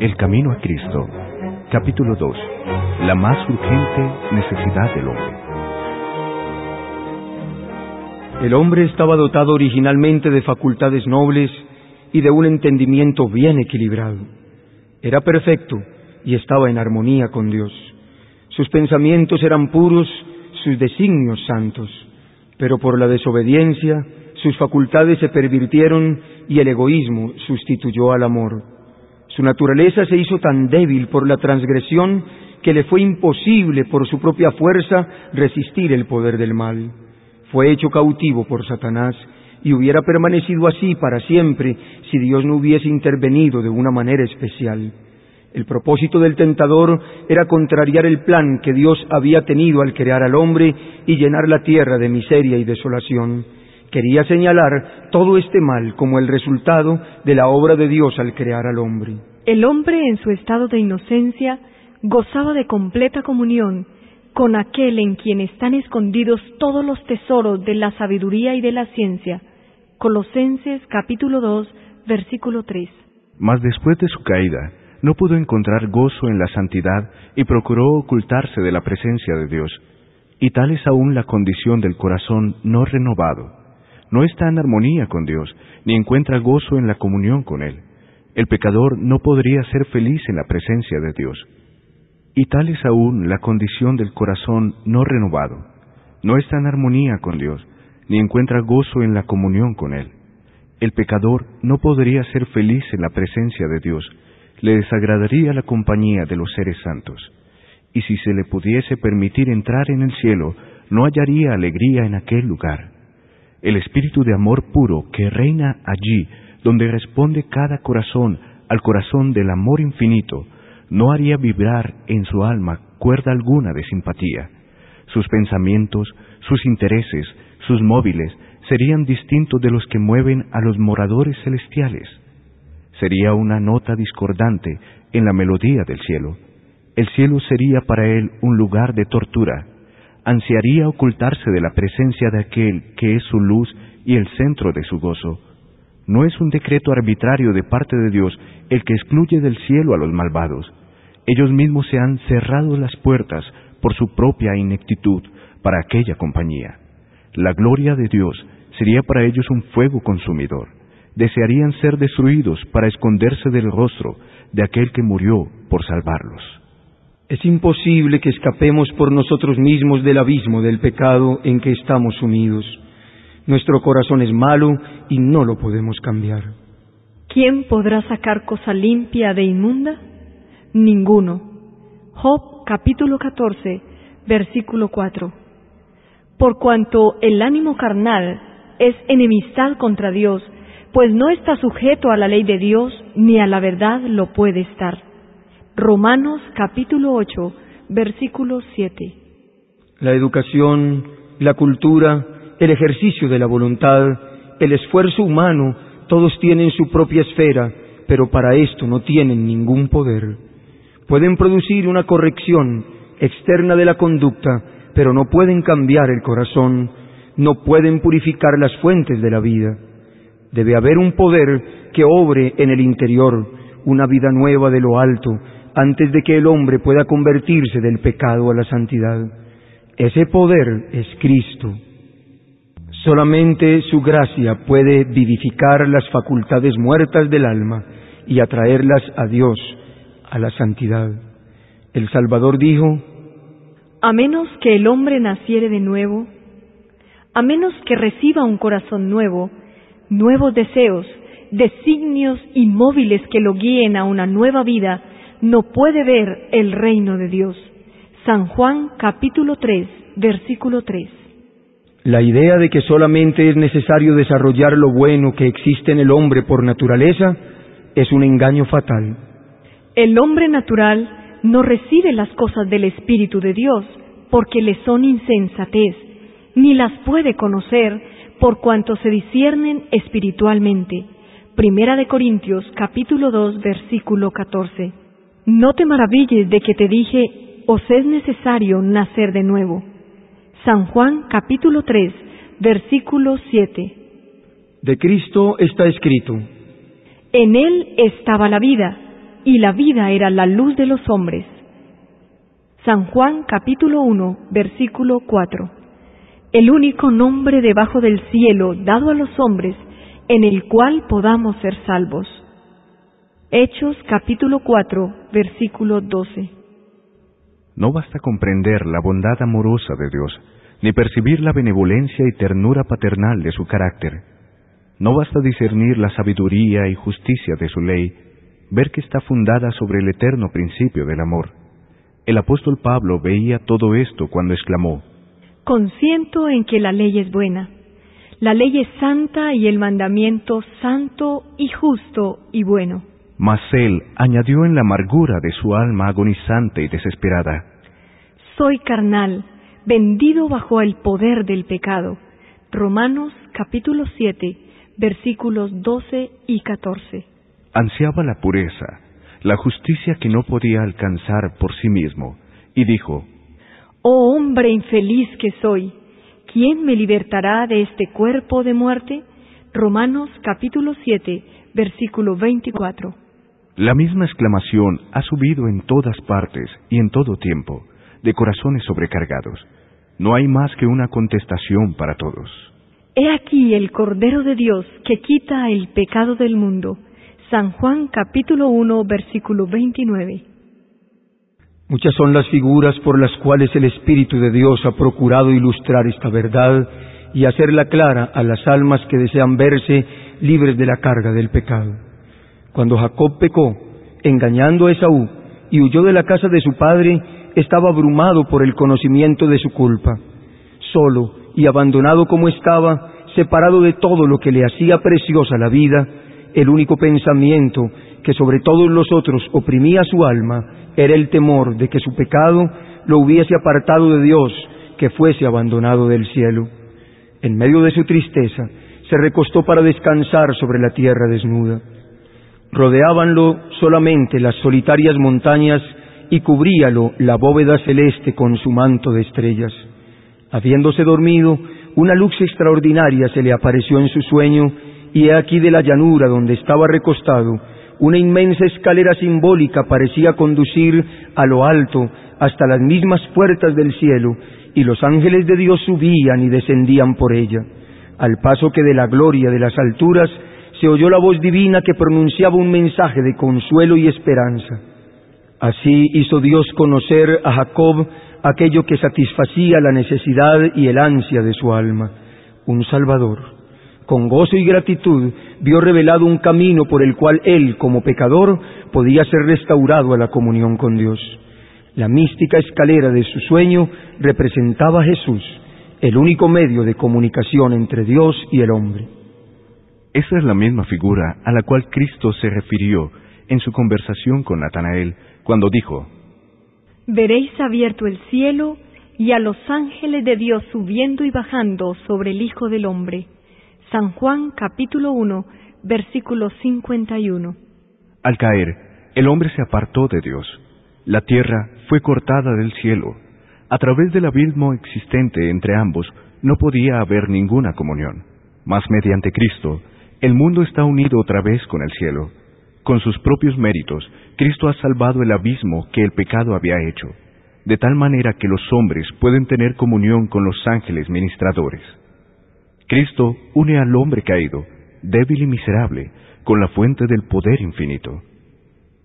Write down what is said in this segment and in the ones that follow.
El Camino a Cristo, capítulo 2. La más urgente necesidad del hombre. El hombre estaba dotado originalmente de facultades nobles y de un entendimiento bien equilibrado. Era perfecto y estaba en armonía con Dios. Sus pensamientos eran puros, sus designios santos, pero por la desobediencia sus facultades se pervirtieron y el egoísmo sustituyó al amor. Su naturaleza se hizo tan débil por la transgresión que le fue imposible por su propia fuerza resistir el poder del mal. Fue hecho cautivo por Satanás y hubiera permanecido así para siempre si Dios no hubiese intervenido de una manera especial. El propósito del tentador era contrariar el plan que Dios había tenido al crear al hombre y llenar la tierra de miseria y desolación. Quería señalar todo este mal como el resultado de la obra de Dios al crear al hombre. El hombre en su estado de inocencia gozaba de completa comunión con aquel en quien están escondidos todos los tesoros de la sabiduría y de la ciencia. Colosenses capítulo 2, versículo 3. Mas después de su caída, no pudo encontrar gozo en la santidad y procuró ocultarse de la presencia de Dios. Y tal es aún la condición del corazón no renovado. No está en armonía con Dios, ni encuentra gozo en la comunión con Él. El pecador no podría ser feliz en la presencia de Dios. Y tal es aún la condición del corazón no renovado. No está en armonía con Dios, ni encuentra gozo en la comunión con Él. El pecador no podría ser feliz en la presencia de Dios, le desagradaría la compañía de los seres santos. Y si se le pudiese permitir entrar en el cielo, no hallaría alegría en aquel lugar. El espíritu de amor puro que reina allí, donde responde cada corazón al corazón del amor infinito, no haría vibrar en su alma cuerda alguna de simpatía. Sus pensamientos, sus intereses, sus móviles serían distintos de los que mueven a los moradores celestiales sería una nota discordante en la melodía del cielo. El cielo sería para él un lugar de tortura. Ansiaría ocultarse de la presencia de aquel que es su luz y el centro de su gozo. No es un decreto arbitrario de parte de Dios el que excluye del cielo a los malvados. Ellos mismos se han cerrado las puertas por su propia ineptitud para aquella compañía. La gloria de Dios sería para ellos un fuego consumidor desearían ser destruidos para esconderse del rostro de aquel que murió por salvarlos. Es imposible que escapemos por nosotros mismos del abismo del pecado en que estamos sumidos. Nuestro corazón es malo y no lo podemos cambiar. ¿Quién podrá sacar cosa limpia de inmunda? Ninguno. Job capítulo 14, versículo 4. Por cuanto el ánimo carnal es enemistad contra Dios, pues no está sujeto a la ley de Dios ni a la verdad lo puede estar. Romanos capítulo 8, versículo 7. La educación, la cultura, el ejercicio de la voluntad, el esfuerzo humano, todos tienen su propia esfera, pero para esto no tienen ningún poder. Pueden producir una corrección externa de la conducta, pero no pueden cambiar el corazón, no pueden purificar las fuentes de la vida. Debe haber un poder que obre en el interior, una vida nueva de lo alto, antes de que el hombre pueda convertirse del pecado a la santidad. Ese poder es Cristo. Solamente su gracia puede vivificar las facultades muertas del alma y atraerlas a Dios, a la santidad. El Salvador dijo, A menos que el hombre naciere de nuevo, a menos que reciba un corazón nuevo, nuevos deseos, designios y móviles que lo guíen a una nueva vida, no puede ver el reino de Dios. San Juan capítulo 3, versículo 3. La idea de que solamente es necesario desarrollar lo bueno que existe en el hombre por naturaleza es un engaño fatal. El hombre natural no recibe las cosas del Espíritu de Dios porque le son insensatez, ni las puede conocer por cuanto se disciernen espiritualmente. Primera de Corintios capítulo 2 versículo 14. No te maravilles de que te dije, os es necesario nacer de nuevo. San Juan capítulo 3 versículo 7. De Cristo está escrito. En Él estaba la vida, y la vida era la luz de los hombres. San Juan capítulo 1, versículo 4. El único nombre debajo del cielo dado a los hombres en el cual podamos ser salvos. Hechos capítulo 4, versículo 12. No basta comprender la bondad amorosa de Dios, ni percibir la benevolencia y ternura paternal de su carácter. No basta discernir la sabiduría y justicia de su ley, ver que está fundada sobre el eterno principio del amor. El apóstol Pablo veía todo esto cuando exclamó, Consiento en que la ley es buena. La ley es santa y el mandamiento santo y justo y bueno. Mas él añadió en la amargura de su alma agonizante y desesperada, Soy carnal, vendido bajo el poder del pecado. Romanos capítulo 7, versículos 12 y 14. Ansiaba la pureza, la justicia que no podía alcanzar por sí mismo, y dijo, Oh hombre infeliz que soy, ¿quién me libertará de este cuerpo de muerte? Romanos capítulo 7, versículo 24. La misma exclamación ha subido en todas partes y en todo tiempo, de corazones sobrecargados. No hay más que una contestación para todos. He aquí el Cordero de Dios que quita el pecado del mundo. San Juan capítulo 1 versículo 29. Muchas son las figuras por las cuales el Espíritu de Dios ha procurado ilustrar esta verdad y hacerla clara a las almas que desean verse libres de la carga del pecado. Cuando Jacob pecó, engañando a Esaú, y huyó de la casa de su padre, estaba abrumado por el conocimiento de su culpa. Solo y abandonado como estaba, separado de todo lo que le hacía preciosa la vida, el único pensamiento que sobre todos los otros oprimía su alma era el temor de que su pecado lo hubiese apartado de Dios, que fuese abandonado del cielo. En medio de su tristeza, se recostó para descansar sobre la tierra desnuda. Rodeábanlo solamente las solitarias montañas y cubríalo la bóveda celeste con su manto de estrellas. Habiéndose dormido, una luz extraordinaria se le apareció en su sueño, y he aquí de la llanura donde estaba recostado, una inmensa escalera simbólica parecía conducir a lo alto hasta las mismas puertas del cielo, y los ángeles de Dios subían y descendían por ella, al paso que de la gloria de las alturas se oyó la voz divina que pronunciaba un mensaje de consuelo y esperanza. Así hizo Dios conocer a Jacob aquello que satisfacía la necesidad y el ansia de su alma, un Salvador. Con gozo y gratitud vio revelado un camino por el cual él, como pecador, podía ser restaurado a la comunión con Dios. La mística escalera de su sueño representaba a Jesús, el único medio de comunicación entre Dios y el hombre. Esa es la misma figura a la cual Cristo se refirió en su conversación con Natanael cuando dijo, Veréis abierto el cielo y a los ángeles de Dios subiendo y bajando sobre el Hijo del Hombre. San Juan capítulo 1, versículo 51. Al caer, el hombre se apartó de Dios. La tierra fue cortada del cielo. A través del abismo existente entre ambos no podía haber ninguna comunión. Mas mediante Cristo, el mundo está unido otra vez con el cielo. Con sus propios méritos, Cristo ha salvado el abismo que el pecado había hecho, de tal manera que los hombres pueden tener comunión con los ángeles ministradores. Cristo une al hombre caído, débil y miserable, con la fuente del poder infinito.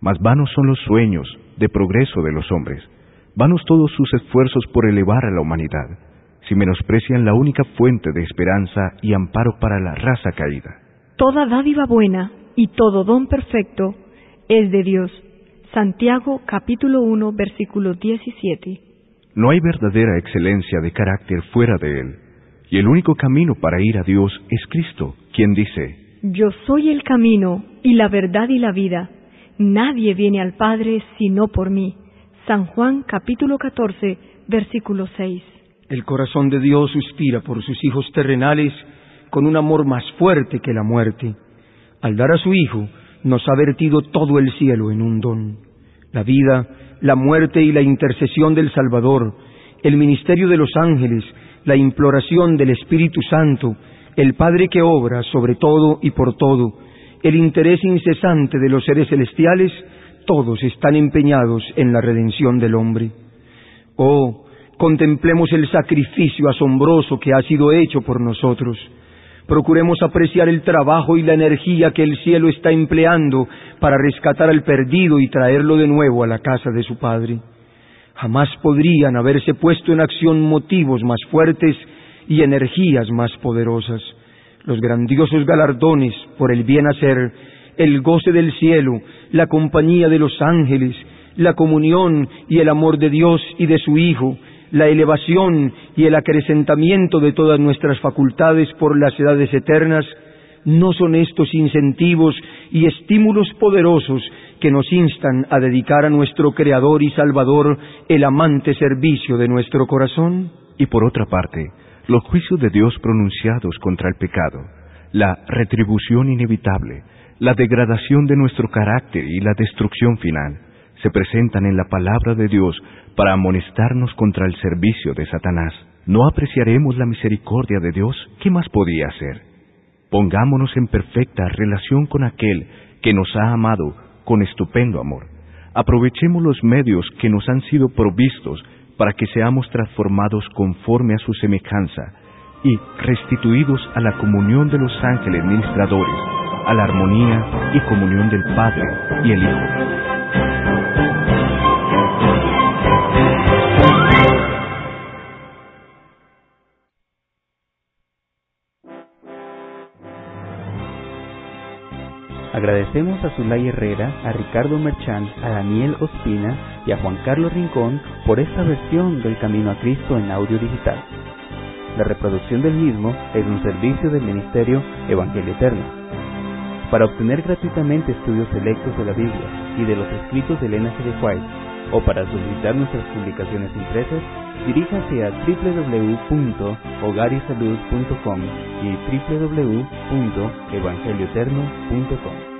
Mas vanos son los sueños de progreso de los hombres, vanos todos sus esfuerzos por elevar a la humanidad, si menosprecian la única fuente de esperanza y amparo para la raza caída. Toda dádiva buena y todo don perfecto es de Dios. Santiago capítulo 1 versículo 17. No hay verdadera excelencia de carácter fuera de él, y el único camino para ir a Dios es Cristo, quien dice, Yo soy el camino y la verdad y la vida. Nadie viene al Padre sino por mí. San Juan capítulo 14 versículo 6. El corazón de Dios suspira por sus hijos terrenales con un amor más fuerte que la muerte. Al dar a su Hijo, nos ha vertido todo el cielo en un don. La vida, la muerte y la intercesión del Salvador, el ministerio de los ángeles, la imploración del Espíritu Santo, el Padre que obra sobre todo y por todo, el interés incesante de los seres celestiales, todos están empeñados en la redención del hombre. Oh, contemplemos el sacrificio asombroso que ha sido hecho por nosotros. Procuremos apreciar el trabajo y la energía que el cielo está empleando para rescatar al perdido y traerlo de nuevo a la casa de su Padre. Jamás podrían haberse puesto en acción motivos más fuertes y energías más poderosas. Los grandiosos galardones por el bien hacer, el goce del cielo, la compañía de los ángeles, la comunión y el amor de Dios y de su Hijo, la elevación y el acrecentamiento de todas nuestras facultades por las edades eternas, no son estos incentivos y estímulos poderosos que nos instan a dedicar a nuestro Creador y Salvador el amante servicio de nuestro corazón? Y por otra parte, los juicios de Dios pronunciados contra el pecado, la retribución inevitable, la degradación de nuestro carácter y la destrucción final, se presentan en la palabra de Dios para amonestarnos contra el servicio de Satanás. ¿No apreciaremos la misericordia de Dios? ¿Qué más podía hacer? Pongámonos en perfecta relación con aquel que nos ha amado con estupendo amor. Aprovechemos los medios que nos han sido provistos para que seamos transformados conforme a su semejanza y restituidos a la comunión de los ángeles ministradores, a la armonía y comunión del Padre y el Hijo. Agradecemos a Zulay Herrera, a Ricardo Merchán, a Daniel Ospina y a Juan Carlos Rincón por esta versión del Camino a Cristo en audio digital. La reproducción del mismo es un servicio del Ministerio Evangelio Eterno. Para obtener gratuitamente estudios selectos de la Biblia y de los escritos de Elena White, o para solicitar nuestras publicaciones impresas, diríjase a www.hogarisalud.com y www.evangelioeterno.com.